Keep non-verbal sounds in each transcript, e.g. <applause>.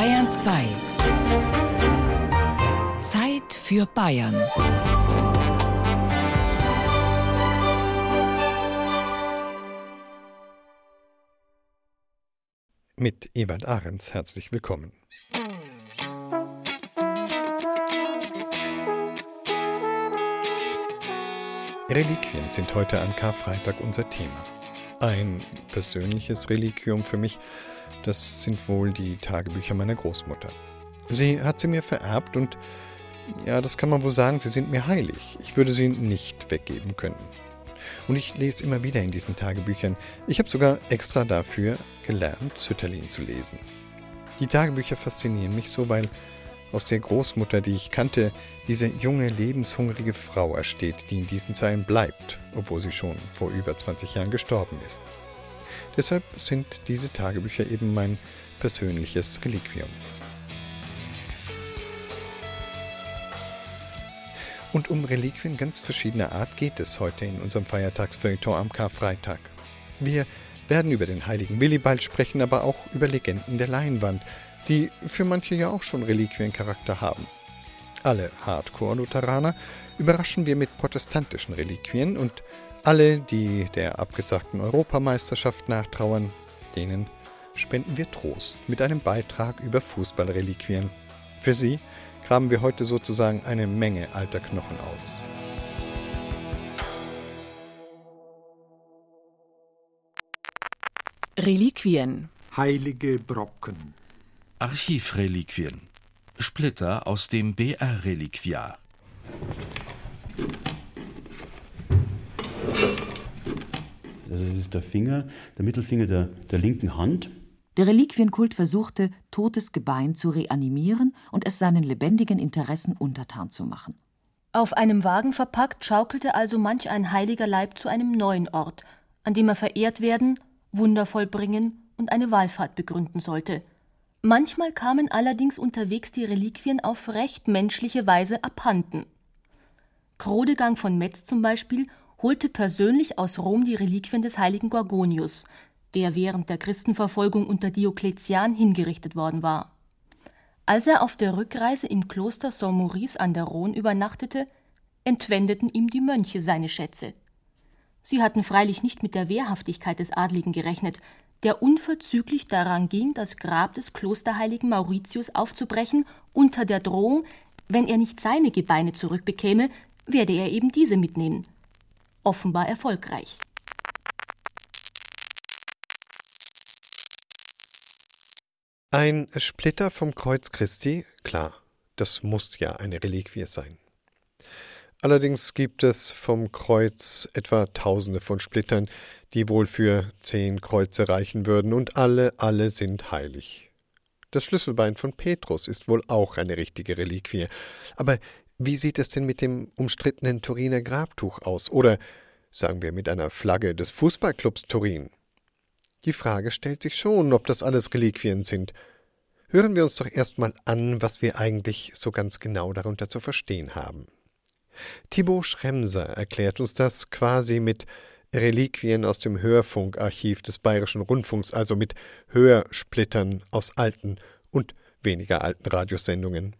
Bayern 2. Zeit für Bayern. Mit Ewald Ahrens herzlich willkommen. Reliquien sind heute an Karfreitag unser Thema. Ein persönliches Reliquium für mich, das sind wohl die Tagebücher meiner Großmutter. Sie hat sie mir vererbt und ja, das kann man wohl sagen, sie sind mir heilig. Ich würde sie nicht weggeben können. Und ich lese immer wieder in diesen Tagebüchern. Ich habe sogar extra dafür gelernt, Zütterlin zu lesen. Die Tagebücher faszinieren mich so, weil aus der Großmutter, die ich kannte, diese junge, lebenshungrige Frau ersteht, die in diesen Zeilen bleibt, obwohl sie schon vor über 20 Jahren gestorben ist. Deshalb sind diese Tagebücher eben mein persönliches Reliquium. Und um Reliquien ganz verschiedener Art geht es heute in unserem Feiertagsfeuilleton am Karfreitag. Wir werden über den heiligen Willibald sprechen, aber auch über Legenden der Leinwand, die für manche ja auch schon Reliquiencharakter haben. Alle Hardcore-Lutheraner überraschen wir mit protestantischen Reliquien und alle, die der abgesagten Europameisterschaft nachtrauern, denen spenden wir Trost mit einem Beitrag über Fußballreliquien. Für sie graben wir heute sozusagen eine Menge alter Knochen aus. Reliquien. Heilige Brocken. Archivreliquien. Splitter aus dem BR-Reliquiar. Also das ist der Finger, der Mittelfinger der, der linken Hand. Der Reliquienkult versuchte, totes Gebein zu reanimieren und es seinen lebendigen Interessen untertan zu machen. Auf einem Wagen verpackt schaukelte also manch ein heiliger Leib zu einem neuen Ort, an dem er verehrt werden, Wunder vollbringen und eine Wallfahrt begründen sollte. Manchmal kamen allerdings unterwegs die Reliquien auf recht menschliche Weise abhanden. Chrodegang von Metz zum Beispiel holte persönlich aus Rom die Reliquien des heiligen Gorgonius, der während der Christenverfolgung unter Diokletian hingerichtet worden war. Als er auf der Rückreise im Kloster Saint-Maurice an der Rhone übernachtete, entwendeten ihm die Mönche seine Schätze. Sie hatten freilich nicht mit der Wehrhaftigkeit des Adligen gerechnet, der unverzüglich daran ging, das Grab des Klosterheiligen Mauritius aufzubrechen, unter der Drohung, wenn er nicht seine Gebeine zurückbekäme, werde er eben diese mitnehmen. Offenbar erfolgreich. Ein Splitter vom Kreuz Christi, klar, das muss ja eine Reliquie sein. Allerdings gibt es vom Kreuz etwa tausende von Splittern, die wohl für zehn Kreuze reichen würden, und alle, alle sind heilig. Das Schlüsselbein von Petrus ist wohl auch eine richtige Reliquie. Aber wie sieht es denn mit dem umstrittenen Turiner Grabtuch aus? Oder sagen wir mit einer Flagge des Fußballclubs Turin? Die Frage stellt sich schon, ob das alles Reliquien sind. Hören wir uns doch erstmal an, was wir eigentlich so ganz genau darunter zu verstehen haben. Thibaut Schremser erklärt uns das quasi mit Reliquien aus dem Hörfunkarchiv des Bayerischen Rundfunks, also mit Hörsplittern aus alten und weniger alten Radiosendungen.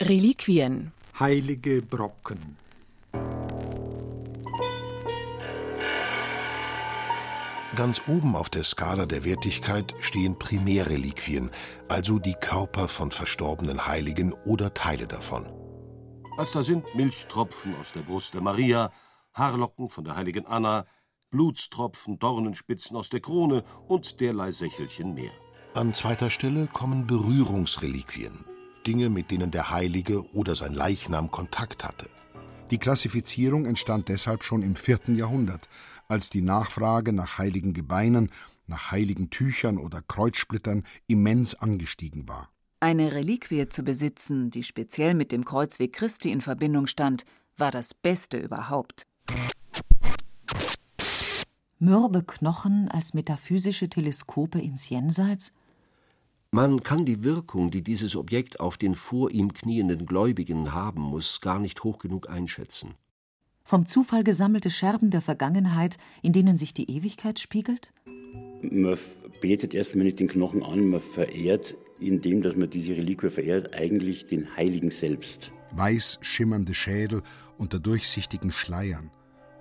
Reliquien. Heilige Brocken. Ganz oben auf der Skala der Wertigkeit stehen Primärreliquien, also die Körper von verstorbenen Heiligen oder Teile davon. Also da sind Milchtropfen aus der Brust der Maria, Haarlocken von der heiligen Anna, Blutstropfen, Dornenspitzen aus der Krone und derlei Sächelchen mehr. An zweiter Stelle kommen Berührungsreliquien, Dinge, mit denen der Heilige oder sein Leichnam Kontakt hatte. Die Klassifizierung entstand deshalb schon im vierten Jahrhundert, als die Nachfrage nach heiligen Gebeinen, nach heiligen Tüchern oder Kreuzsplittern immens angestiegen war. Eine Reliquie zu besitzen, die speziell mit dem Kreuzweg Christi in Verbindung stand, war das Beste überhaupt. Mürbe Knochen als metaphysische Teleskope ins Jenseits? Man kann die Wirkung, die dieses Objekt auf den vor ihm knienden Gläubigen haben muss, gar nicht hoch genug einschätzen. Vom Zufall gesammelte Scherben der Vergangenheit, in denen sich die Ewigkeit spiegelt? Man betet erstmal nicht den Knochen an, man verehrt, indem dass man diese Reliquie verehrt, eigentlich den Heiligen selbst. Weiß schimmernde Schädel unter durchsichtigen Schleiern,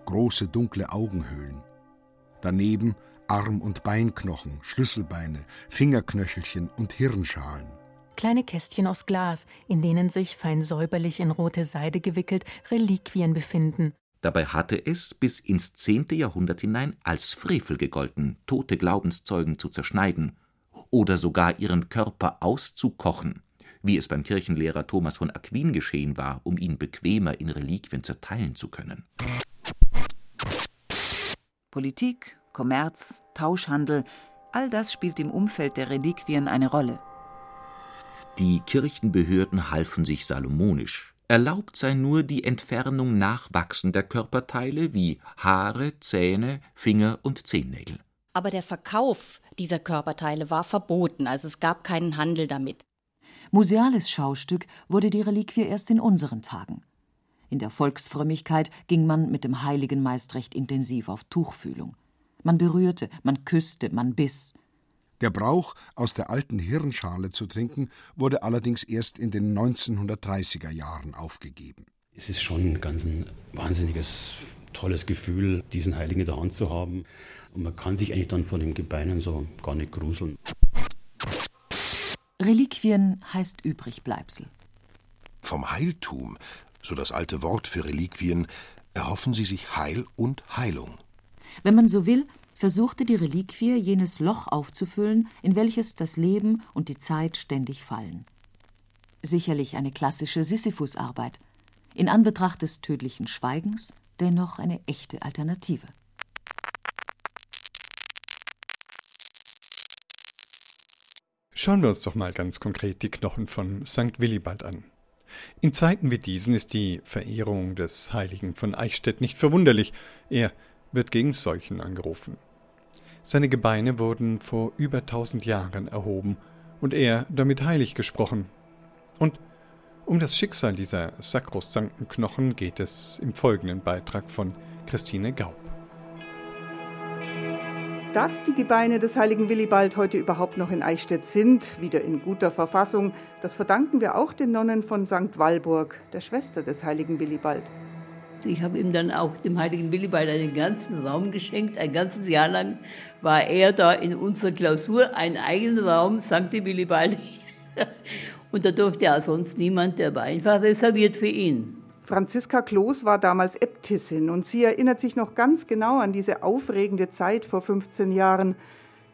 große dunkle Augenhöhlen. Daneben Arm- und Beinknochen, Schlüsselbeine, Fingerknöchelchen und Hirnschalen. Kleine Kästchen aus Glas, in denen sich, fein säuberlich in rote Seide gewickelt, Reliquien befinden. Dabei hatte es bis ins zehnte Jahrhundert hinein als Frevel gegolten, tote Glaubenszeugen zu zerschneiden oder sogar ihren Körper auszukochen, wie es beim Kirchenlehrer Thomas von Aquin geschehen war, um ihn bequemer in Reliquien zerteilen zu können. Politik, Kommerz, Tauschhandel, all das spielt im Umfeld der Reliquien eine Rolle. Die Kirchenbehörden halfen sich salomonisch. Erlaubt sei nur die Entfernung nachwachsender Körperteile wie Haare, Zähne, Finger und Zehennägel. Aber der Verkauf dieser Körperteile war verboten, also es gab keinen Handel damit. Museales Schaustück wurde die Reliquie erst in unseren Tagen. In der Volksfrömmigkeit ging man mit dem Heiligen meist recht intensiv auf Tuchfühlung. Man berührte, man küsste, man biss. Der Brauch, aus der alten Hirnschale zu trinken, wurde allerdings erst in den 1930er Jahren aufgegeben. Es ist schon ein ganz ein wahnsinniges, tolles Gefühl, diesen Heiligen in der Hand zu haben. Und man kann sich eigentlich dann von den Gebeinen so gar nicht gruseln. Reliquien heißt Übrigbleibsel. Vom Heiltum, so das alte Wort für Reliquien, erhoffen sie sich Heil und Heilung. Wenn man so will, versuchte die Reliquie jenes Loch aufzufüllen, in welches das Leben und die Zeit ständig fallen. Sicherlich eine klassische Sisyphusarbeit, in Anbetracht des tödlichen Schweigens dennoch eine echte Alternative. Schauen wir uns doch mal ganz konkret die Knochen von St. Willibald an. In Zeiten wie diesen ist die Verehrung des Heiligen von Eichstätt nicht verwunderlich. Er wird gegen Seuchen angerufen. Seine Gebeine wurden vor über tausend Jahren erhoben und er damit heilig gesprochen. Und um das Schicksal dieser sakrosankten Knochen geht es im folgenden Beitrag von Christine Gaub. Dass die Gebeine des heiligen Willibald heute überhaupt noch in Eichstätt sind, wieder in guter Verfassung, das verdanken wir auch den Nonnen von St. Walburg, der Schwester des heiligen Willibald. Ich habe ihm dann auch dem heiligen Willibald einen ganzen Raum geschenkt. Ein ganzes Jahr lang war er da in unserer Klausur, einen eigenen Raum, St. Willibald. <laughs> Und da durfte ja sonst niemand, der war einfach reserviert für ihn. Franziska Kloß war damals Äbtissin und sie erinnert sich noch ganz genau an diese aufregende Zeit vor 15 Jahren.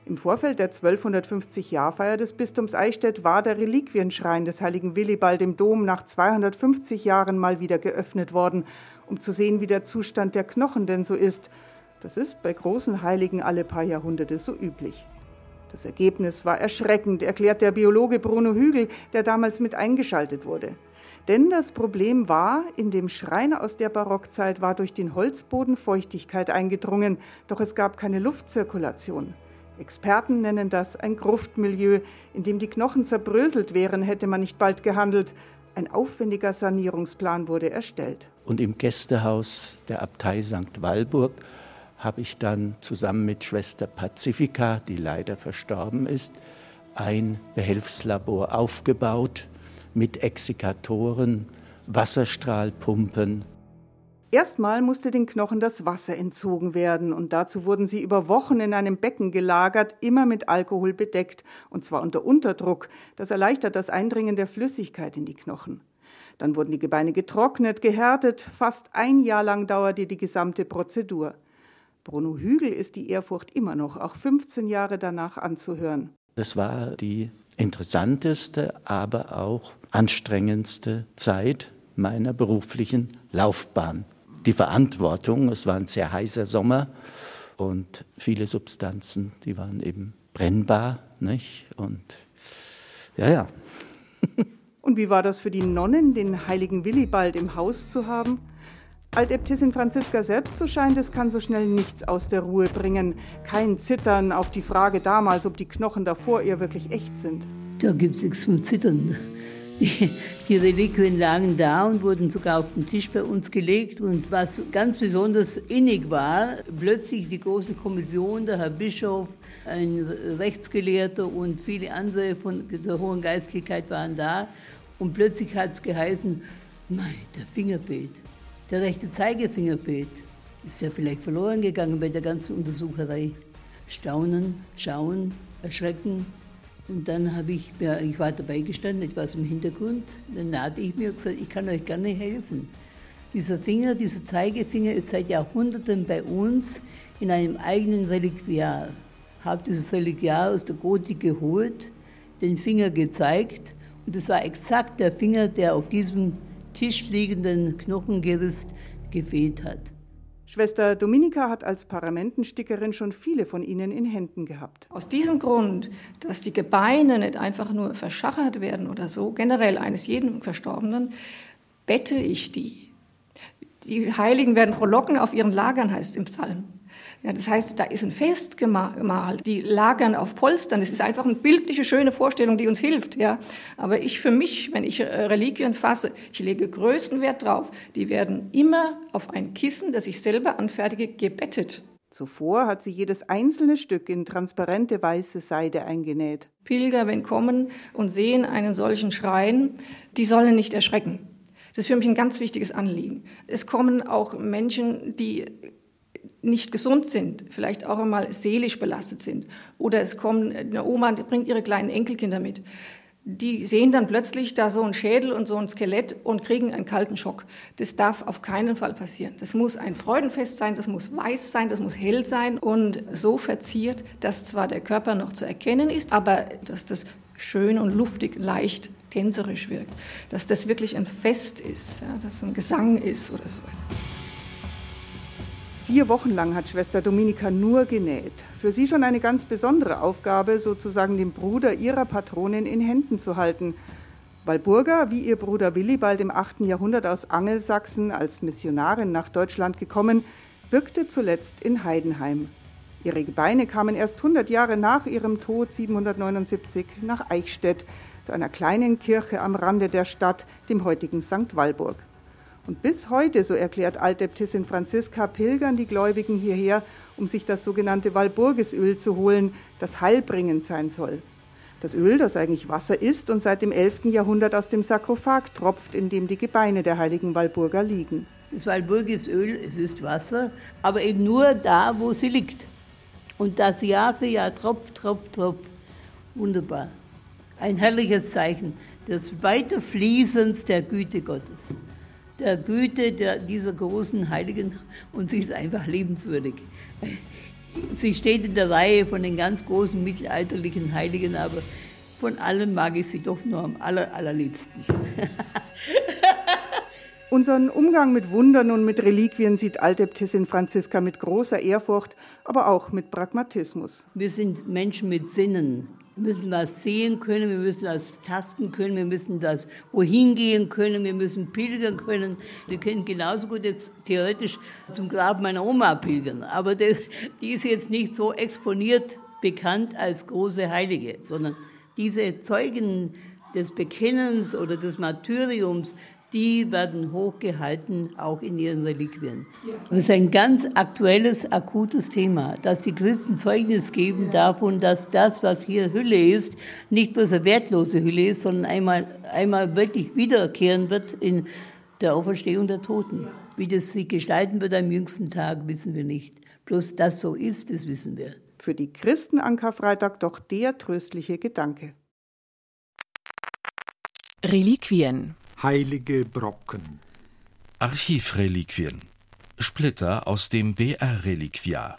Im Vorfeld der 1250-Jahrfeier des Bistums Eichstätt war der Reliquienschrein des heiligen Willibald im Dom nach 250 Jahren mal wieder geöffnet worden, um zu sehen, wie der Zustand der Knochen denn so ist. Das ist bei großen Heiligen alle paar Jahrhunderte so üblich. Das Ergebnis war erschreckend, erklärt der Biologe Bruno Hügel, der damals mit eingeschaltet wurde. Denn das Problem war, in dem Schrein aus der Barockzeit war durch den Holzboden Feuchtigkeit eingedrungen, doch es gab keine Luftzirkulation. Experten nennen das ein Gruftmilieu, in dem die Knochen zerbröselt wären, hätte man nicht bald gehandelt. Ein aufwendiger Sanierungsplan wurde erstellt. Und im Gästehaus der Abtei St. Walburg habe ich dann zusammen mit Schwester Pazifika, die leider verstorben ist, ein Behelfslabor aufgebaut mit Exikatoren, Wasserstrahlpumpen. Erstmal musste den Knochen das Wasser entzogen werden und dazu wurden sie über Wochen in einem Becken gelagert, immer mit Alkohol bedeckt und zwar unter Unterdruck. Das erleichtert das Eindringen der Flüssigkeit in die Knochen. Dann wurden die Gebeine getrocknet, gehärtet. Fast ein Jahr lang dauerte die gesamte Prozedur. Bruno Hügel ist die Ehrfurcht immer noch, auch 15 Jahre danach anzuhören. Das war die interessanteste, aber auch anstrengendste Zeit meiner beruflichen Laufbahn. Die Verantwortung, es war ein sehr heißer Sommer und viele Substanzen, die waren eben brennbar, nicht? Und ja, ja. <laughs> und wie war das für die Nonnen, den heiligen Willibald im Haus zu haben? Altäbtissin Franziska selbst, so scheint es, kann so schnell nichts aus der Ruhe bringen. Kein Zittern auf die Frage damals, ob die Knochen davor ihr wirklich echt sind. Da gibt es nichts zum Zittern. Die, Reliquien lagen da und wurden sogar auf den Tisch bei uns gelegt. Und was ganz besonders innig war, plötzlich die große Kommission, der Herr Bischof, ein Rechtsgelehrter und viele andere von der Hohen Geistlichkeit waren da. Und plötzlich hat es geheißen, Nein, der Finger fehlt. Der rechte Zeigefinger fehlt. Ist ja vielleicht verloren gegangen bei der ganzen Untersucherei. Staunen, schauen, erschrecken. Und dann habe ich mir, ich war dabei gestanden, etwas im Hintergrund. Dann nahte ich mir gesagt, ich kann euch gerne helfen. Dieser Finger, dieser Zeigefinger ist seit Jahrhunderten bei uns in einem eigenen Reliquiar. Habe dieses Reliquiar aus der Gotik geholt, den Finger gezeigt und es war exakt der Finger, der auf diesem Tisch liegenden Knochengerüst gefehlt hat. Schwester Dominika hat als Paramentenstickerin schon viele von ihnen in Händen gehabt. Aus diesem Grund, dass die Gebeine nicht einfach nur verschachert werden oder so, generell eines jeden Verstorbenen, bette ich die. Die Heiligen werden frohlocken auf ihren Lagern, heißt es im Psalm. Ja, das heißt, da ist ein Fest gemalt, die lagern auf Polstern. Das ist einfach eine bildliche, schöne Vorstellung, die uns hilft. Ja. Aber ich für mich, wenn ich äh, Reliquien fasse, ich lege größten Wert drauf. Die werden immer auf ein Kissen, das ich selber anfertige, gebettet. Zuvor hat sie jedes einzelne Stück in transparente weiße Seide eingenäht. Pilger, wenn kommen und sehen einen solchen Schrein, die sollen nicht erschrecken. Das ist für mich ein ganz wichtiges Anliegen. Es kommen auch Menschen, die nicht gesund sind, vielleicht auch einmal seelisch belastet sind. Oder es kommt eine Oma, bringt ihre kleinen Enkelkinder mit. Die sehen dann plötzlich da so ein Schädel und so ein Skelett und kriegen einen kalten Schock. Das darf auf keinen Fall passieren. Das muss ein Freudenfest sein, das muss weiß sein, das muss hell sein und so verziert, dass zwar der Körper noch zu erkennen ist, aber dass das schön und luftig, leicht, tänzerisch wirkt. Dass das wirklich ein Fest ist, ja, dass es ein Gesang ist oder so. Vier Wochen lang hat Schwester Dominika nur genäht. Für sie schon eine ganz besondere Aufgabe, sozusagen den Bruder ihrer Patronin in Händen zu halten. Walburga, wie ihr Bruder Willibald im 8. Jahrhundert aus Angelsachsen als Missionarin nach Deutschland gekommen, wirkte zuletzt in Heidenheim. Ihre Gebeine kamen erst 100 Jahre nach ihrem Tod 779 nach Eichstätt, zu einer kleinen Kirche am Rande der Stadt, dem heutigen St. Walburg. Und bis heute, so erklärt Altäbtissin Franziska, pilgern die Gläubigen hierher, um sich das sogenannte Walburgisöl zu holen, das heilbringend sein soll. Das Öl, das eigentlich Wasser ist und seit dem 11. Jahrhundert aus dem Sarkophag tropft, in dem die Gebeine der heiligen Walburger liegen. Das Walburgisöl, es ist Wasser, aber eben nur da, wo sie liegt. Und das Jahr für Jahr tropft, tropft, tropft. Wunderbar. Ein herrliches Zeichen des Weiterfließens der Güte Gottes der Güte der, dieser großen Heiligen und sie ist einfach lebenswürdig. Sie steht in der Reihe von den ganz großen mittelalterlichen Heiligen, aber von allen mag ich sie doch nur am aller, allerliebsten. <laughs> Unseren Umgang mit Wundern und mit Reliquien sieht Altäbtissin Franziska mit großer Ehrfurcht, aber auch mit Pragmatismus. Wir sind Menschen mit Sinnen. Wir müssen was sehen können, wir müssen das tasten können, wir müssen das wohin gehen können, wir müssen pilgern können. Wir können genauso gut jetzt theoretisch zum Grab meiner Oma pilgern, aber das, die ist jetzt nicht so exponiert bekannt als große Heilige, sondern diese Zeugen des Bekennens oder des Martyriums, die werden hochgehalten, auch in ihren Reliquien. Das ist ein ganz aktuelles, akutes Thema, dass die Christen Zeugnis geben davon, dass das, was hier Hülle ist, nicht bloß eine wertlose Hülle ist, sondern einmal, einmal wirklich wiederkehren wird in der Auferstehung der Toten. Wie das sich gestalten wird am jüngsten Tag, wissen wir nicht. Bloß dass so ist, das wissen wir. Für die Christen an Karfreitag doch der tröstliche Gedanke. Reliquien Heilige Brocken. Archivreliquien. Splitter aus dem BR-Reliquiar.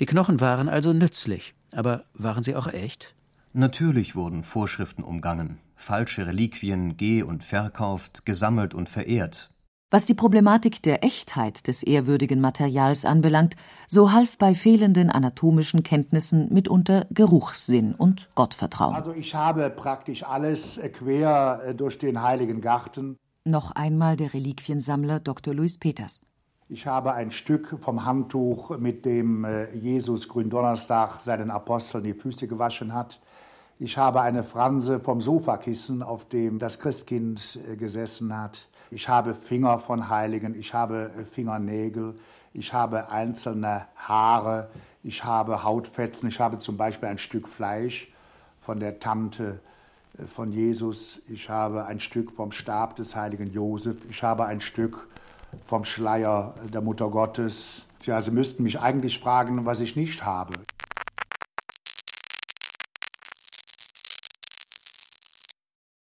Die Knochen waren also nützlich, aber waren sie auch echt? Natürlich wurden Vorschriften umgangen, falsche Reliquien geh- und verkauft, gesammelt und verehrt. Was die Problematik der Echtheit des ehrwürdigen Materials anbelangt, so half bei fehlenden anatomischen Kenntnissen mitunter Geruchssinn und Gottvertrauen. Also ich habe praktisch alles quer durch den Heiligen Garten. Noch einmal der Reliquiensammler Dr. Louis Peters. Ich habe ein Stück vom Handtuch, mit dem Jesus Gründonnerstag seinen Aposteln die Füße gewaschen hat. Ich habe eine Franse vom Sofakissen, auf dem das Christkind äh, gesessen hat. Ich habe Finger von Heiligen, ich habe Fingernägel, ich habe einzelne Haare, ich habe Hautfetzen, ich habe zum Beispiel ein Stück Fleisch von der Tante äh, von Jesus, ich habe ein Stück vom Stab des heiligen Josef, ich habe ein Stück vom Schleier der Mutter Gottes. Ja, Sie müssten mich eigentlich fragen, was ich nicht habe.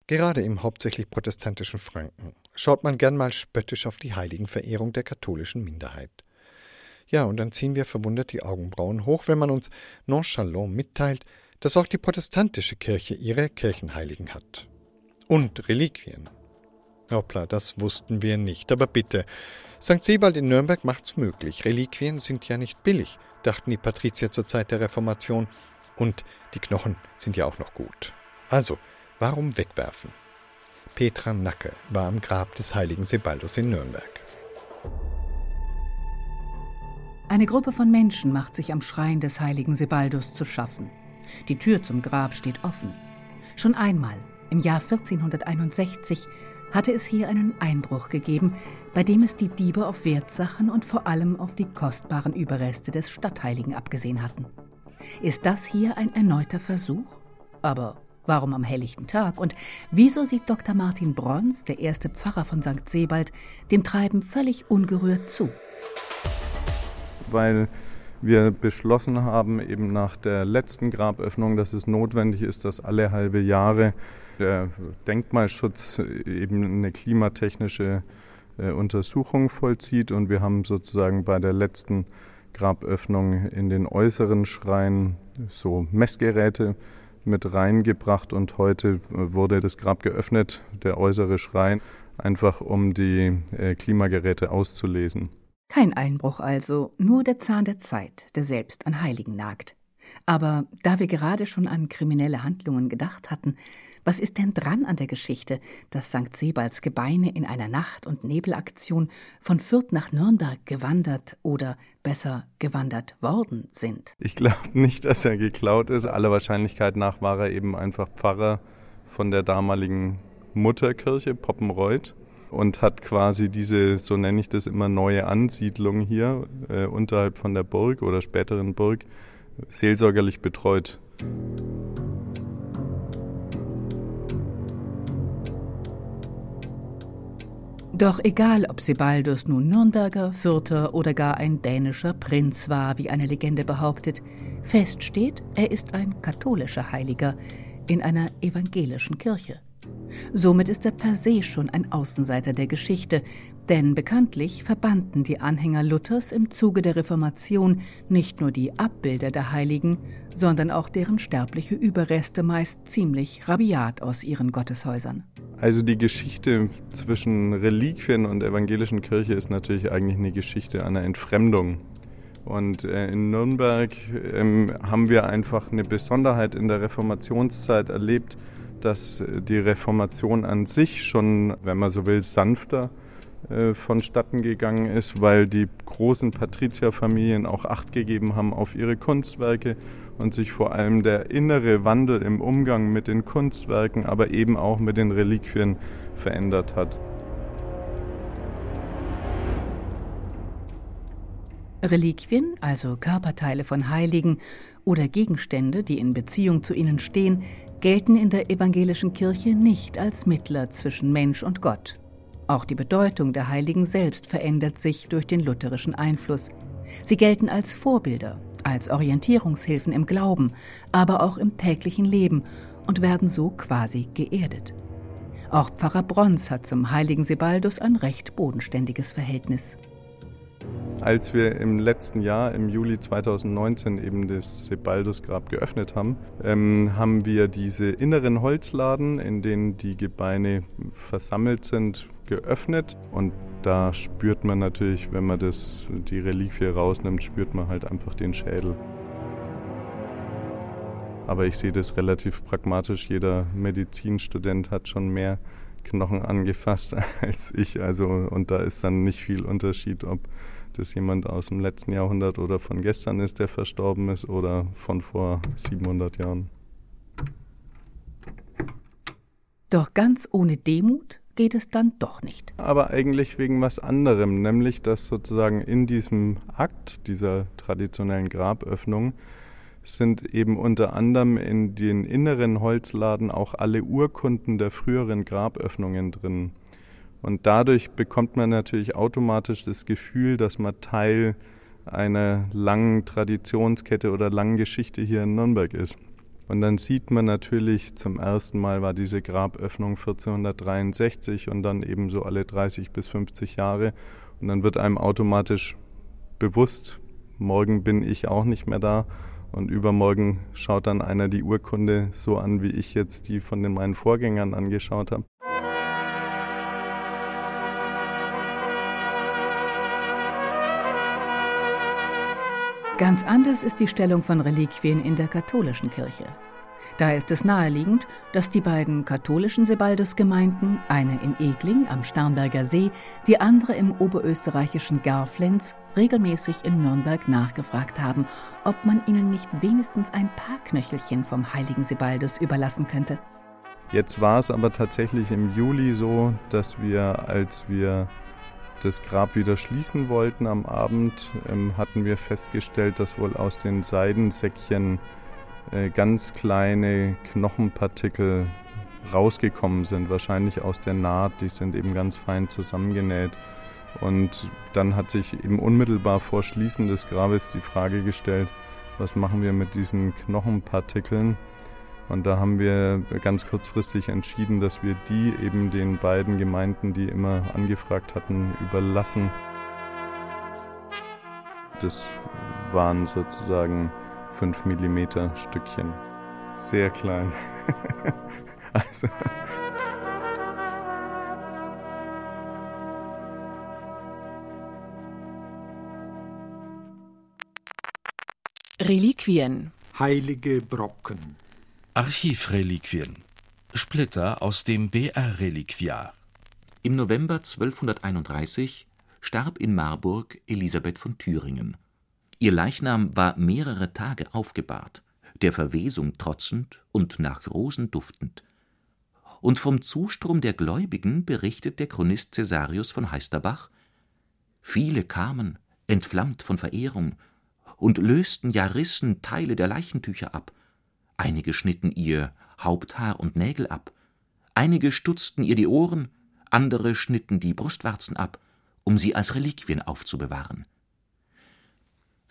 Gerade im hauptsächlich protestantischen Franken schaut man gern mal spöttisch auf die Heiligenverehrung der katholischen Minderheit. Ja, und dann ziehen wir verwundert die Augenbrauen hoch, wenn man uns nonchalant mitteilt, dass auch die protestantische Kirche ihre Kirchenheiligen hat. Und Reliquien. Hoppla, das wussten wir nicht, aber bitte. St. Sebald in Nürnberg macht's möglich. Reliquien sind ja nicht billig, dachten die Patrizier zur Zeit der Reformation. Und die Knochen sind ja auch noch gut. Also, warum wegwerfen? Petra Nacke war am Grab des heiligen Sebaldus in Nürnberg. Eine Gruppe von Menschen macht sich am Schrein des heiligen Sebaldus zu schaffen. Die Tür zum Grab steht offen. Schon einmal, im Jahr 1461, hatte es hier einen Einbruch gegeben, bei dem es die Diebe auf Wertsachen und vor allem auf die kostbaren Überreste des Stadtheiligen abgesehen hatten. Ist das hier ein erneuter Versuch? Aber warum am helllichten Tag? Und wieso sieht Dr. Martin Brons, der erste Pfarrer von St. Sebald, dem Treiben völlig ungerührt zu? Weil wir beschlossen haben, eben nach der letzten Graböffnung, dass es notwendig ist, dass alle halbe Jahre der Denkmalschutz eben eine klimatechnische äh, Untersuchung vollzieht. Und wir haben sozusagen bei der letzten Graböffnung in den äußeren Schrein so Messgeräte mit reingebracht und heute wurde das Grab geöffnet, der äußere Schrein, einfach um die äh, Klimageräte auszulesen. Kein Einbruch also, nur der Zahn der Zeit, der selbst an Heiligen nagt. Aber da wir gerade schon an kriminelle Handlungen gedacht hatten, was ist denn dran an der Geschichte, dass St. Sebalds Gebeine in einer Nacht- und Nebelaktion von Fürth nach Nürnberg gewandert oder besser gewandert worden sind? Ich glaube nicht, dass er geklaut ist. Aller Wahrscheinlichkeit nach war er eben einfach Pfarrer von der damaligen Mutterkirche Poppenreuth und hat quasi diese, so nenne ich das immer, neue Ansiedlung hier äh, unterhalb von der Burg oder späteren Burg seelsorgerlich betreut. Doch egal, ob Sebaldus nun Nürnberger, Fürther oder gar ein dänischer Prinz war, wie eine Legende behauptet, fest steht, er ist ein katholischer Heiliger in einer evangelischen Kirche. Somit ist er per se schon ein Außenseiter der Geschichte, denn bekanntlich verbannten die Anhänger Luthers im Zuge der Reformation nicht nur die Abbilder der Heiligen, sondern auch deren sterbliche Überreste meist ziemlich rabiat aus ihren Gotteshäusern. Also die Geschichte zwischen Reliquien und evangelischen Kirche ist natürlich eigentlich eine Geschichte einer Entfremdung. Und äh, in Nürnberg ähm, haben wir einfach eine Besonderheit in der Reformationszeit erlebt, dass die Reformation an sich schon, wenn man so will, sanfter äh, vonstatten gegangen ist, weil die großen Patrizierfamilien auch Acht gegeben haben auf ihre Kunstwerke und sich vor allem der innere Wandel im Umgang mit den Kunstwerken, aber eben auch mit den Reliquien verändert hat. Reliquien, also Körperteile von Heiligen oder Gegenstände, die in Beziehung zu ihnen stehen, gelten in der evangelischen Kirche nicht als Mittler zwischen Mensch und Gott. Auch die Bedeutung der Heiligen selbst verändert sich durch den lutherischen Einfluss. Sie gelten als Vorbilder, als Orientierungshilfen im Glauben, aber auch im täglichen Leben und werden so quasi geerdet. Auch Pfarrer Brons hat zum heiligen Sebaldus ein recht bodenständiges Verhältnis. Als wir im letzten Jahr, im Juli 2019, eben das Sebaldusgrab geöffnet haben, ähm, haben wir diese inneren Holzladen, in denen die Gebeine versammelt sind, geöffnet. Und da spürt man natürlich, wenn man das, die Reliquie rausnimmt, spürt man halt einfach den Schädel. Aber ich sehe das relativ pragmatisch. Jeder Medizinstudent hat schon mehr Knochen angefasst <laughs> als ich. Also, und da ist dann nicht viel Unterschied, ob das jemand aus dem letzten Jahrhundert oder von gestern ist, der verstorben ist, oder von vor 700 Jahren. Doch ganz ohne Demut geht es dann doch nicht. Aber eigentlich wegen was anderem, nämlich dass sozusagen in diesem Akt dieser traditionellen Graböffnung sind eben unter anderem in den inneren Holzladen auch alle Urkunden der früheren Graböffnungen drin. Und dadurch bekommt man natürlich automatisch das Gefühl, dass man Teil einer langen Traditionskette oder langen Geschichte hier in Nürnberg ist. Und dann sieht man natürlich, zum ersten Mal war diese Graböffnung 1463 und dann eben so alle 30 bis 50 Jahre. Und dann wird einem automatisch bewusst, morgen bin ich auch nicht mehr da. Und übermorgen schaut dann einer die Urkunde so an, wie ich jetzt die von den meinen Vorgängern angeschaut habe. Ganz anders ist die Stellung von Reliquien in der katholischen Kirche. Da ist es naheliegend, dass die beiden katholischen Sebaldus-Gemeinden, eine in Egling am Starnberger See, die andere im oberösterreichischen Garflenz, regelmäßig in Nürnberg nachgefragt haben, ob man ihnen nicht wenigstens ein paar Knöchelchen vom heiligen Sebaldus überlassen könnte. Jetzt war es aber tatsächlich im Juli so, dass wir, als wir das Grab wieder schließen wollten am Abend, ähm, hatten wir festgestellt, dass wohl aus den Seidensäckchen äh, ganz kleine Knochenpartikel rausgekommen sind, wahrscheinlich aus der Naht, die sind eben ganz fein zusammengenäht. Und dann hat sich eben unmittelbar vor Schließen des Grabes die Frage gestellt, was machen wir mit diesen Knochenpartikeln? Und da haben wir ganz kurzfristig entschieden, dass wir die eben den beiden Gemeinden, die immer angefragt hatten, überlassen. Das waren sozusagen 5 mm Stückchen. Sehr klein. <laughs> also. Reliquien. Heilige Brocken. Archivreliquien. Splitter aus dem BR-Reliquiar. Im November 1231 starb in Marburg Elisabeth von Thüringen. Ihr Leichnam war mehrere Tage aufgebahrt, der Verwesung trotzend und nach Rosen duftend. Und vom Zustrom der Gläubigen berichtet der Chronist Cäsarius von Heisterbach: Viele kamen, entflammt von Verehrung, und lösten, ja rissen Teile der Leichentücher ab. Einige schnitten ihr Haupthaar und Nägel ab, einige stutzten ihr die Ohren, andere schnitten die Brustwarzen ab, um sie als Reliquien aufzubewahren.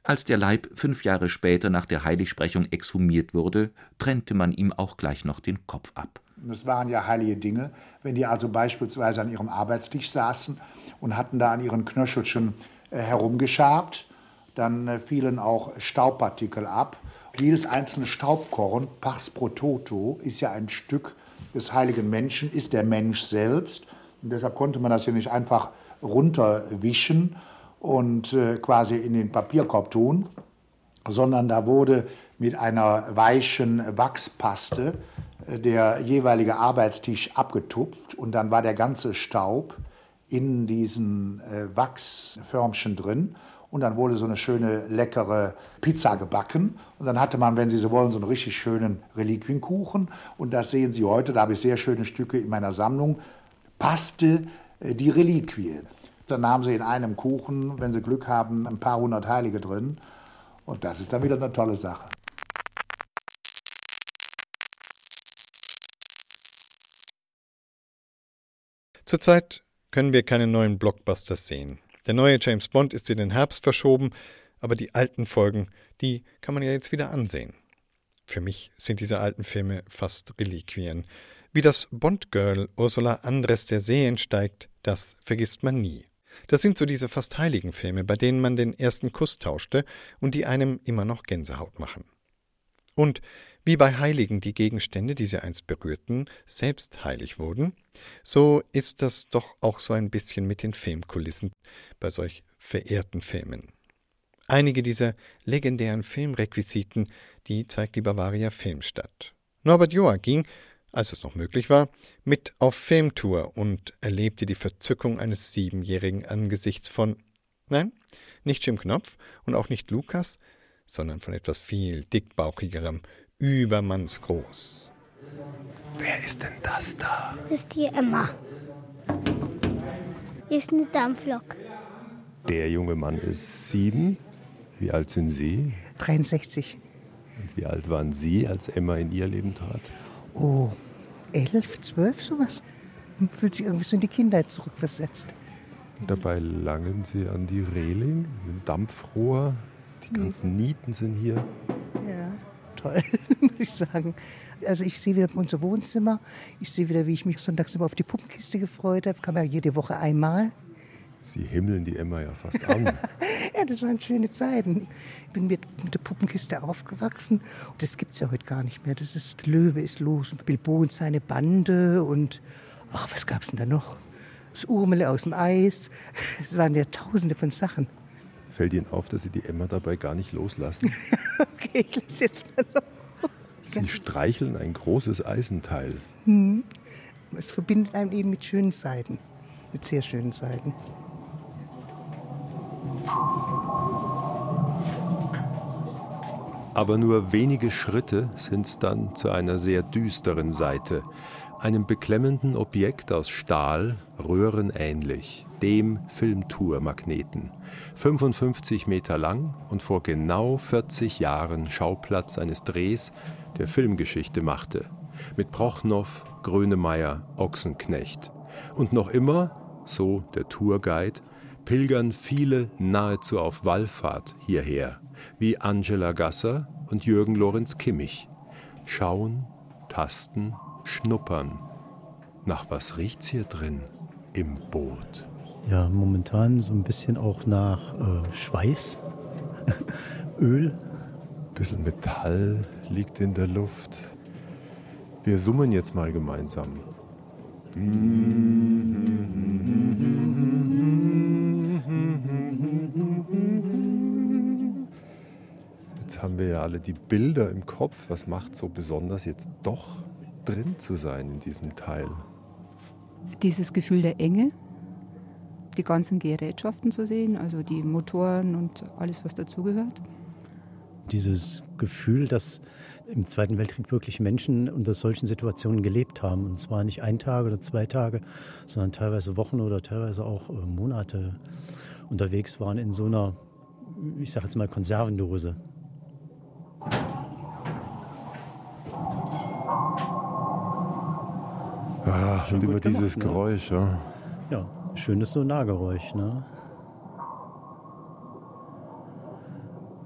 Als der Leib fünf Jahre später nach der Heiligsprechung exhumiert wurde, trennte man ihm auch gleich noch den Kopf ab. Das waren ja heilige Dinge. Wenn die also beispielsweise an ihrem Arbeitstisch saßen und hatten da an ihren Knöchelchen äh, herumgeschabt, dann äh, fielen auch Staubpartikel ab. Jedes einzelne Staubkorn, Pars pro Toto, ist ja ein Stück des heiligen Menschen, ist der Mensch selbst. Und deshalb konnte man das ja nicht einfach runterwischen und äh, quasi in den Papierkorb tun, sondern da wurde mit einer weichen Wachspaste äh, der jeweilige Arbeitstisch abgetupft und dann war der ganze Staub in diesen äh, Wachsförmchen drin und dann wurde so eine schöne leckere Pizza gebacken und dann hatte man, wenn Sie so wollen, so einen richtig schönen Reliquienkuchen und das sehen Sie heute, da habe ich sehr schöne Stücke in meiner Sammlung, passte die Reliquie. Dann haben Sie in einem Kuchen, wenn Sie Glück haben, ein paar hundert Heilige drin. Und das ist dann wieder eine tolle Sache. Zurzeit können wir keine neuen Blockbusters sehen. Der neue James Bond ist in den Herbst verschoben, aber die alten Folgen, die kann man ja jetzt wieder ansehen. Für mich sind diese alten Filme fast Reliquien. Wie das Bond-Girl Ursula Andres der See entsteigt, das vergisst man nie. Das sind so diese fast heiligen Filme, bei denen man den ersten Kuss tauschte und die einem immer noch Gänsehaut machen. Und wie bei Heiligen die Gegenstände, die sie einst berührten, selbst heilig wurden, so ist das doch auch so ein bisschen mit den Filmkulissen bei solch verehrten Filmen. Einige dieser legendären Filmrequisiten, die zeigt die Bavaria Filmstadt. Norbert Joa ging, als es noch möglich war, mit auf Filmtour und erlebte die Verzückung eines Siebenjährigen angesichts von, nein, nicht Jim Knopf und auch nicht Lukas, sondern von etwas viel dickbauchigerem, übermannsgroß. Wer ist denn das da? Das ist die Emma. Hier ist eine Dampflok. Der junge Mann ist sieben. Wie alt sind Sie? 63. Und wie alt waren Sie, als Emma in Ihr Leben trat? Oh, elf, zwölf, sowas. Man fühlt sich irgendwie so in die Kindheit zurückversetzt. Und dabei langen Sie an die Reling, ein Dampfrohr. Die ganzen Nieten sind hier. Toll, <laughs> muss ich sagen. Also ich sehe wieder unser Wohnzimmer. Ich sehe wieder, wie ich mich sonntags immer auf die Puppenkiste gefreut habe. Kam ja jede Woche einmal. Sie himmeln die Emma ja fast an. <laughs> ja, das waren schöne Zeiten. Ich bin mit, mit der Puppenkiste aufgewachsen. Das gibt es ja heute gar nicht mehr. Das ist Löwe ist los und Bilbo und seine Bande und ach, was gab es denn da noch? Das Urmele aus dem Eis. Es waren ja tausende von Sachen. Fällt Ihnen auf, dass Sie die Emma dabei gar nicht loslassen? <laughs> okay, ich lasse jetzt mal los. Sie streicheln ein großes Eisenteil. Hm. Es verbindet einem eben mit schönen Seiten. Mit sehr schönen Seiten. Aber nur wenige Schritte sind es dann zu einer sehr düsteren Seite, einem beklemmenden Objekt aus Stahl, röhrenähnlich, dem Filmtour-Magneten. 55 Meter lang und vor genau 40 Jahren Schauplatz eines Drehs, der Filmgeschichte machte. Mit Prochnow, Grönemeyer, Ochsenknecht. Und noch immer, so der Tourguide, pilgern viele nahezu auf Wallfahrt hierher, wie Angela Gasser und Jürgen Lorenz Kimmich. Schauen, tasten, schnuppern. Nach was riecht's hier drin im Boot? Ja, momentan so ein bisschen auch nach äh, Schweiß, <laughs> Öl. Ein bisschen Metall liegt in der Luft. Wir summen jetzt mal gemeinsam. Jetzt haben wir ja alle die Bilder im Kopf. Was macht so besonders, jetzt doch drin zu sein in diesem Teil? Dieses Gefühl der Enge, die ganzen Gerätschaften zu sehen, also die Motoren und alles, was dazugehört. Dieses Gefühl, dass im Zweiten Weltkrieg wirklich Menschen unter solchen Situationen gelebt haben. Und zwar nicht ein Tag oder zwei Tage, sondern teilweise Wochen oder teilweise auch äh, Monate unterwegs waren in so einer, ich sage jetzt mal, Konservendose. Ah, und immer dieses gemacht, ne? Geräusch, ja. Ja, schönes Sonargeräusch, ne?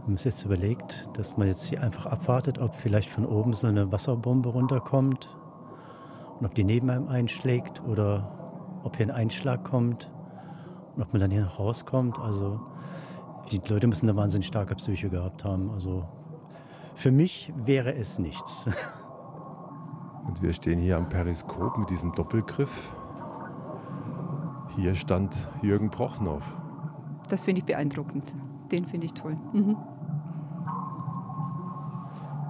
Haben uns jetzt überlegt, dass man jetzt hier einfach abwartet, ob vielleicht von oben so eine Wasserbombe runterkommt und ob die neben einem einschlägt oder ob hier ein Einschlag kommt und ob man dann hier noch rauskommt. Also die Leute müssen eine wahnsinnig starke Psyche gehabt haben. Also für mich wäre es nichts. <laughs> Und wir stehen hier am Periskop mit diesem Doppelgriff. Hier stand Jürgen Prochnow. Das finde ich beeindruckend. Den finde ich toll. Mhm.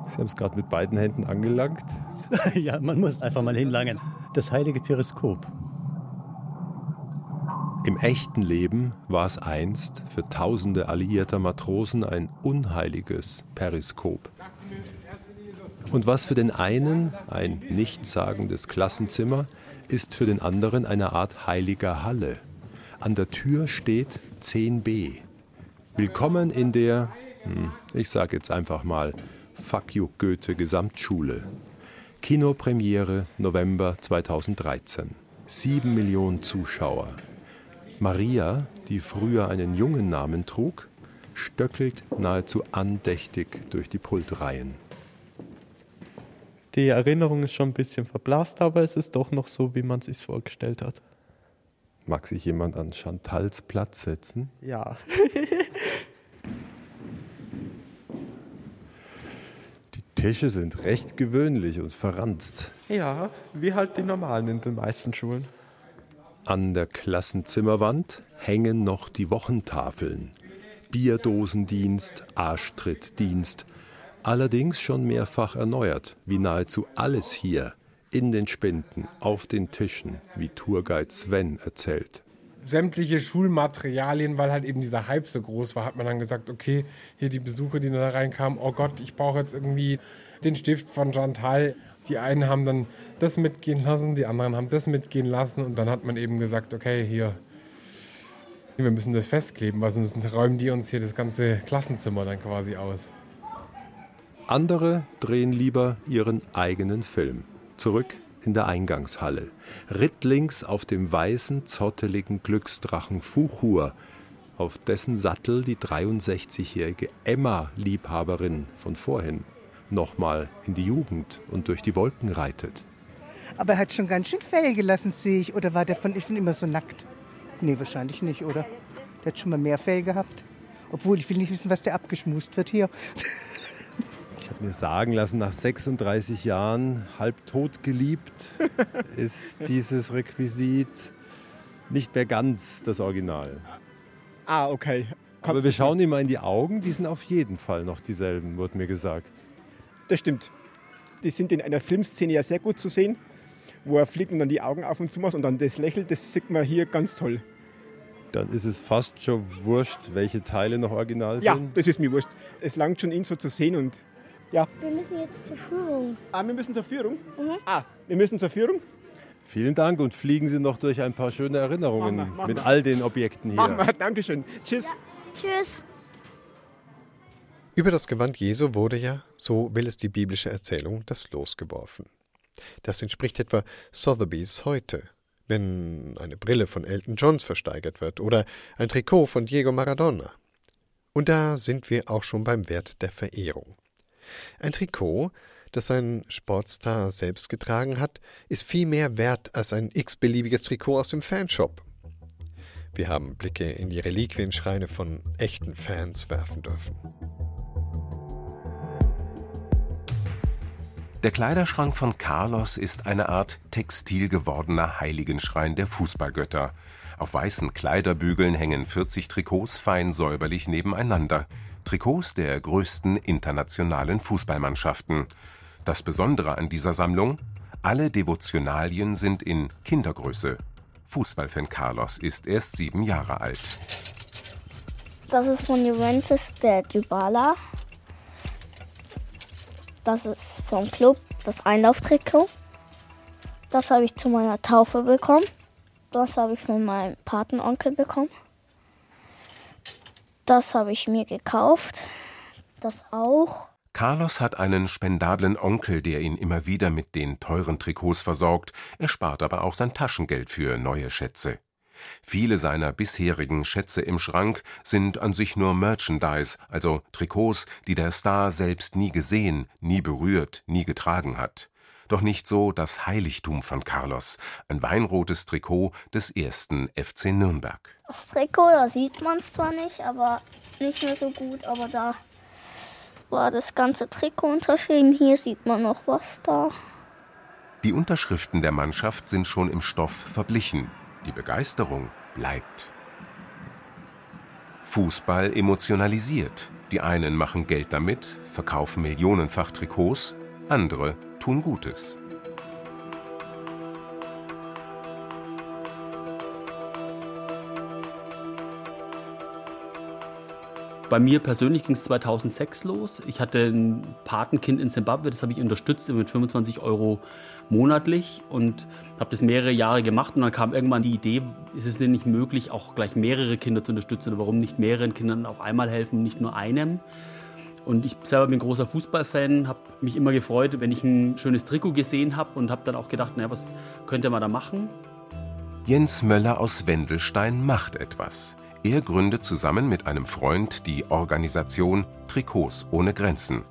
Sie haben es gerade mit beiden Händen angelangt. <laughs> ja, man muss einfach mal hinlangen. Das heilige Periskop. Im echten Leben war es einst für tausende alliierter Matrosen ein unheiliges Periskop. Und was für den einen ein nichtssagendes Klassenzimmer, ist für den anderen eine Art heiliger Halle. An der Tür steht 10b. Willkommen in der, hm, ich sage jetzt einfach mal, Fuck you Goethe Gesamtschule. Kinopremiere November 2013. Sieben Millionen Zuschauer. Maria, die früher einen jungen Namen trug, stöckelt nahezu andächtig durch die Pultreihen. Die Erinnerung ist schon ein bisschen verblasst, aber es ist doch noch so, wie man es sich vorgestellt hat. Mag sich jemand an Chantals Platz setzen? Ja. <laughs> Die Tische sind recht gewöhnlich und verranzt. ja, wie halt die normalen in den meisten Schulen. An der Klassenzimmerwand hängen noch die Wochentafeln. Bierdosendienst, Arschtrittdienst. Allerdings schon mehrfach erneuert, wie nahezu alles hier, in den Spinden, auf den Tischen, wie Tourguide Sven erzählt. sämtliche Schulmaterialien, weil halt eben dieser Hype so groß war, hat man dann gesagt, okay, hier die Besucher, die da reinkamen, oh Gott, ich brauche jetzt irgendwie den Stift von Chantal. Die einen haben dann das mitgehen lassen, die anderen haben das mitgehen lassen und dann hat man eben gesagt, okay, hier, wir müssen das festkleben, weil sonst räumen die uns hier das ganze Klassenzimmer dann quasi aus. Andere drehen lieber ihren eigenen Film. Zurück in der Eingangshalle. Rittlings auf dem weißen, zotteligen Glücksdrachen Fuchur, auf dessen Sattel die 63-jährige Emma-Liebhaberin von vorhin nochmal in die Jugend und durch die Wolken reitet. Aber er hat schon ganz schön Fell gelassen, sehe ich. Oder war der von schon immer so nackt? Nee, wahrscheinlich nicht, oder? Der hat schon mal mehr Fell gehabt. Obwohl, ich will nicht wissen, was der abgeschmust wird hier. <laughs> Ich habe mir sagen lassen, nach 36 Jahren halbtot geliebt, <laughs> ist dieses Requisit nicht mehr ganz das Original. Ah, okay. Aber wir schauen ihm mal in die Augen, die sind auf jeden Fall noch dieselben, wurde mir gesagt. Das stimmt. Die sind in einer Filmszene ja sehr gut zu sehen, wo er fliegt und dann die Augen auf und zu macht und dann das Lächeln, das sieht man hier ganz toll. Dann ist es fast schon wurscht, welche Teile noch original Ja, sind. das ist mir wurscht. Es langt schon, ihn so zu sehen und ja. Wir müssen jetzt zur Führung. Ah, wir müssen zur Führung? Mhm. Ah, wir müssen zur Führung? Vielen Dank und fliegen Sie noch durch ein paar schöne Erinnerungen Machen wir, machen mit wir. all den Objekten hier. Machen wir, Dankeschön. Tschüss. Tschüss. Über das Gewand Jesu wurde ja, so will es die biblische Erzählung, das Los geworfen. Das entspricht etwa Sotheby's heute, wenn eine Brille von Elton Johns versteigert wird oder ein Trikot von Diego Maradona. Und da sind wir auch schon beim Wert der Verehrung. Ein Trikot, das ein Sportstar selbst getragen hat, ist viel mehr wert als ein x-beliebiges Trikot aus dem Fanshop. Wir haben Blicke in die Reliquienschreine von echten Fans werfen dürfen. Der Kleiderschrank von Carlos ist eine Art textil gewordener Heiligenschrein der Fußballgötter. Auf weißen Kleiderbügeln hängen 40 Trikots fein säuberlich nebeneinander. Trikots der größten internationalen Fußballmannschaften. Das Besondere an dieser Sammlung? Alle Devotionalien sind in Kindergröße. Fußballfan Carlos ist erst sieben Jahre alt. Das ist von Juventus der Dybala. Das ist vom Club das Einlauftrikot. Das habe ich zu meiner Taufe bekommen. Das habe ich von meinem Patenonkel bekommen. Das habe ich mir gekauft. Das auch. Carlos hat einen spendablen Onkel, der ihn immer wieder mit den teuren Trikots versorgt, er spart aber auch sein Taschengeld für neue Schätze. Viele seiner bisherigen Schätze im Schrank sind an sich nur Merchandise, also Trikots, die der Star selbst nie gesehen, nie berührt, nie getragen hat. Doch nicht so das Heiligtum von Carlos, ein weinrotes Trikot des ersten FC Nürnberg. Das Trikot, da sieht man es zwar nicht, aber nicht mehr so gut, aber da war das ganze Trikot unterschrieben. Hier sieht man noch was da. Die Unterschriften der Mannschaft sind schon im Stoff verblichen. Die Begeisterung bleibt. Fußball emotionalisiert. Die einen machen Geld damit, verkaufen millionenfach Trikots, andere tun Gutes. Bei mir persönlich ging es 2006 los. Ich hatte ein Patenkind in Zimbabwe, das habe ich unterstützt mit 25 Euro monatlich und habe das mehrere Jahre gemacht. Und dann kam irgendwann die Idee, ist es denn nicht möglich, auch gleich mehrere Kinder zu unterstützen? Warum nicht mehreren Kindern auf einmal helfen, nicht nur einem? Und ich selber bin großer Fußballfan, habe mich immer gefreut, wenn ich ein schönes Trikot gesehen habe und habe dann auch gedacht, naja, was könnte man da machen? Jens Möller aus Wendelstein macht etwas. Er gründet zusammen mit einem Freund die Organisation Trikots ohne Grenzen.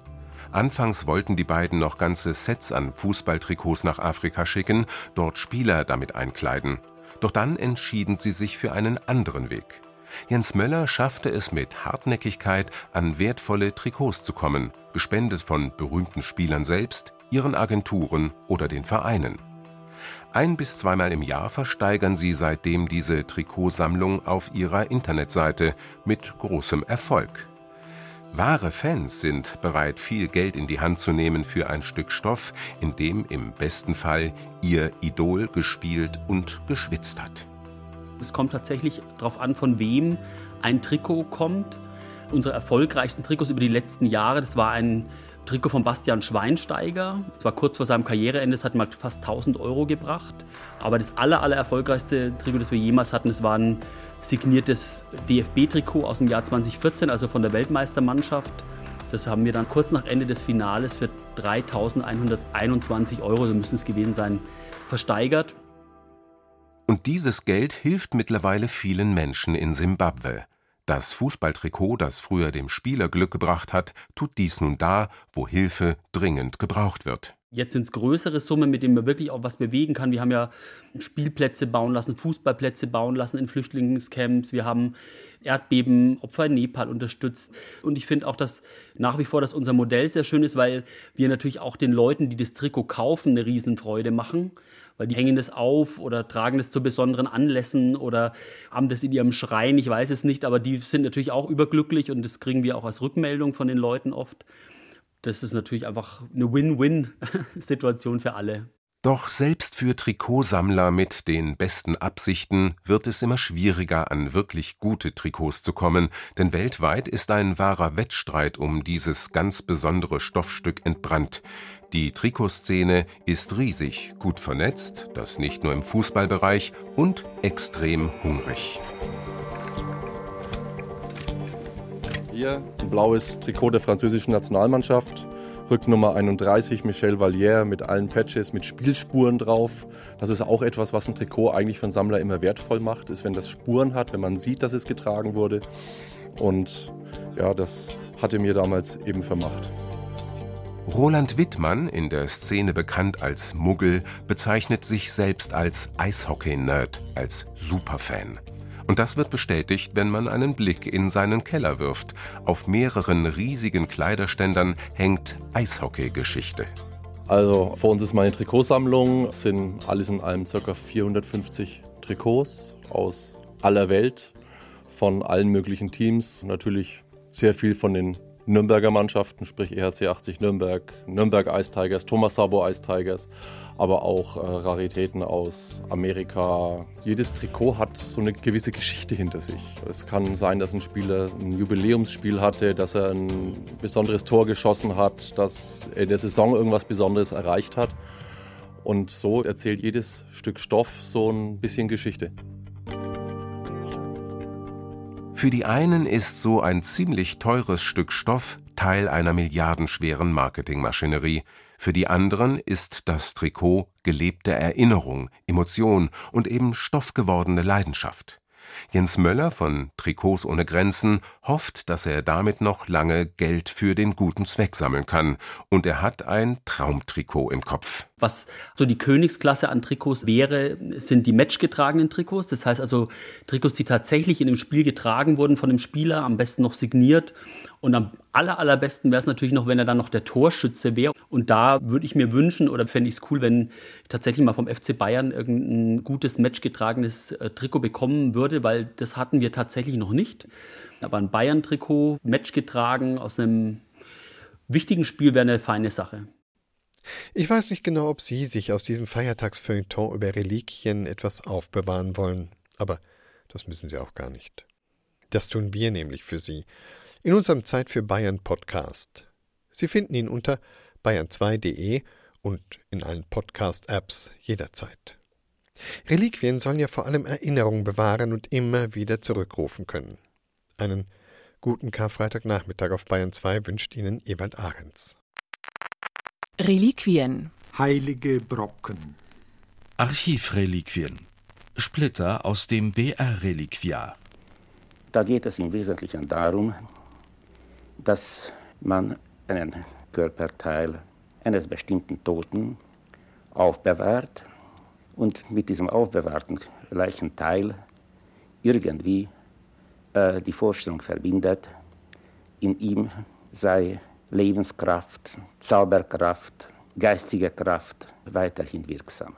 Anfangs wollten die beiden noch ganze Sets an Fußballtrikots nach Afrika schicken, dort Spieler damit einkleiden. Doch dann entschieden sie sich für einen anderen Weg. Jens Möller schaffte es mit Hartnäckigkeit, an wertvolle Trikots zu kommen, gespendet von berühmten Spielern selbst, ihren Agenturen oder den Vereinen. Ein bis zweimal im Jahr versteigern sie seitdem diese Trikotsammlung auf ihrer Internetseite mit großem Erfolg. Wahre Fans sind bereit, viel Geld in die Hand zu nehmen für ein Stück Stoff, in dem im besten Fall ihr Idol gespielt und geschwitzt hat. Es kommt tatsächlich darauf an, von wem ein Trikot kommt. Unsere erfolgreichsten Trikots über die letzten Jahre, das war ein Trikot von Bastian Schweinsteiger. Es war kurz vor seinem Karriereende, es hat mal fast 1000 Euro gebracht. Aber das aller, aller erfolgreichste Trikot, das wir jemals hatten, es war ein signiertes DFB-Trikot aus dem Jahr 2014, also von der Weltmeistermannschaft. Das haben wir dann kurz nach Ende des Finales für 3.121 Euro, so müssen es gewesen sein, versteigert. Und dieses Geld hilft mittlerweile vielen Menschen in Simbabwe. Das Fußballtrikot, das früher dem Spieler Glück gebracht hat, tut dies nun da, wo Hilfe dringend gebraucht wird. Jetzt sind es größere Summen, mit denen man wirklich auch was bewegen kann. Wir haben ja Spielplätze bauen lassen, Fußballplätze bauen lassen in Flüchtlingscamps. Wir haben Erdbebenopfer in Nepal unterstützt. Und ich finde auch, dass nach wie vor, dass unser Modell sehr schön ist, weil wir natürlich auch den Leuten, die das Trikot kaufen, eine Riesenfreude machen weil die hängen das auf oder tragen das zu besonderen Anlässen oder haben das in ihrem Schrein, ich weiß es nicht, aber die sind natürlich auch überglücklich und das kriegen wir auch als Rückmeldung von den Leuten oft. Das ist natürlich einfach eine Win-Win-Situation für alle. Doch selbst für Trikotsammler mit den besten Absichten wird es immer schwieriger, an wirklich gute Trikots zu kommen, denn weltweit ist ein wahrer Wettstreit um dieses ganz besondere Stoffstück entbrannt. Die Trikotszene ist riesig, gut vernetzt, das nicht nur im Fußballbereich, und extrem hungrig. Hier ein blaues Trikot der französischen Nationalmannschaft. Rücknummer 31, Michel Vallière mit allen Patches, mit Spielspuren drauf. Das ist auch etwas, was ein Trikot eigentlich für einen Sammler immer wertvoll macht, ist, wenn das Spuren hat, wenn man sieht, dass es getragen wurde. Und ja, das hatte mir damals eben vermacht. Roland Wittmann, in der Szene bekannt als Muggel, bezeichnet sich selbst als Eishockey-Nerd, als Superfan. Und das wird bestätigt, wenn man einen Blick in seinen Keller wirft. Auf mehreren riesigen Kleiderständern hängt Eishockey-Geschichte. Also vor uns ist meine Trikotsammlung. Es sind alles in allem ca. 450 Trikots aus aller Welt, von allen möglichen Teams. Natürlich sehr viel von den Nürnberger Mannschaften, sprich EHC 80 Nürnberg, Nürnberg Ice Tigers, Thomas Sabo Ice Tigers, aber auch äh, Raritäten aus Amerika. Jedes Trikot hat so eine gewisse Geschichte hinter sich. Es kann sein, dass ein Spieler ein Jubiläumsspiel hatte, dass er ein besonderes Tor geschossen hat, dass er in der Saison irgendwas Besonderes erreicht hat. Und so erzählt jedes Stück Stoff so ein bisschen Geschichte. Für die einen ist so ein ziemlich teures Stück Stoff Teil einer milliardenschweren Marketingmaschinerie, für die anderen ist das Trikot gelebte Erinnerung, Emotion und eben stoffgewordene Leidenschaft. Jens Möller von Trikots ohne Grenzen hofft, dass er damit noch lange Geld für den guten Zweck sammeln kann. Und er hat ein Traumtrikot im Kopf. Was so die Königsklasse an Trikots wäre, sind die matchgetragenen Trikots. Das heißt also Trikots, die tatsächlich in dem Spiel getragen wurden von dem Spieler, am besten noch signiert und am aller, allerbesten wäre es natürlich noch, wenn er dann noch der Torschütze wäre. Und da würde ich mir wünschen oder fände ich es cool, wenn ich tatsächlich mal vom FC Bayern irgendein gutes matchgetragenes äh, Trikot bekommen würde, weil das hatten wir tatsächlich noch nicht. Aber ein Bayern-Trikot, matchgetragen aus einem wichtigen Spiel wäre eine feine Sache. Ich weiß nicht genau, ob Sie sich aus diesem Feiertagsfeuilleton über Reliquien etwas aufbewahren wollen, aber das müssen Sie auch gar nicht. Das tun wir nämlich für Sie in unserem Zeit für Bayern Podcast. Sie finden ihn unter bayern2.de und in allen Podcast-Apps jederzeit. Reliquien sollen ja vor allem Erinnerungen bewahren und immer wieder zurückrufen können. Einen guten Karfreitagnachmittag auf Bayern 2 wünscht Ihnen Ewald Ahrens. Reliquien. Heilige Brocken. Archivreliquien. Splitter aus dem BR-Reliquiar. Da geht es im Wesentlichen darum, dass man einen Körperteil eines bestimmten Toten aufbewahrt und mit diesem aufbewahrten Leichenteil irgendwie äh, die Vorstellung verbindet, in ihm sei Lebenskraft, Zauberkraft, geistige Kraft weiterhin wirksam.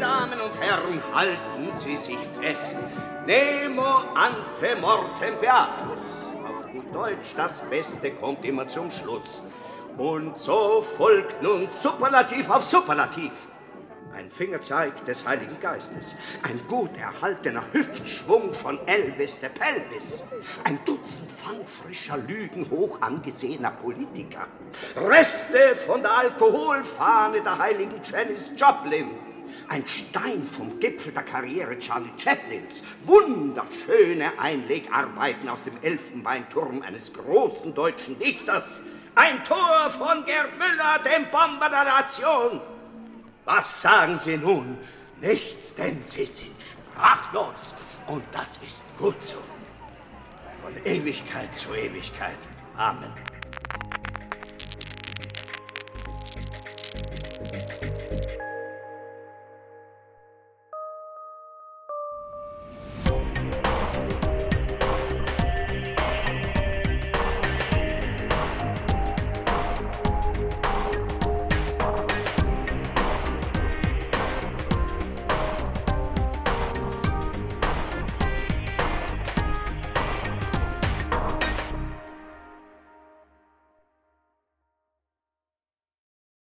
Damen und Herren, halten Sie sich fest. Nemo ante mortem beatus. Auf gut Deutsch, das Beste kommt immer zum Schluss. Und so folgt nun Superlativ auf Superlativ. Ein Fingerzeig des Heiligen Geistes, ein gut erhaltener Hüftschwung von Elvis der Pelvis, ein Dutzend Pfand frischer Lügen hoch angesehener Politiker, Reste von der Alkoholfahne der heiligen Janis Joplin, ein Stein vom Gipfel der Karriere Charlie Chaplins, wunderschöne Einlegarbeiten aus dem Elfenbeinturm eines großen deutschen Dichters, ein Tor von Gerd Müller, dem Bomber der Nation, was sagen Sie nun? Nichts, denn Sie sind sprachlos. Und das ist gut so. Von Ewigkeit zu Ewigkeit. Amen.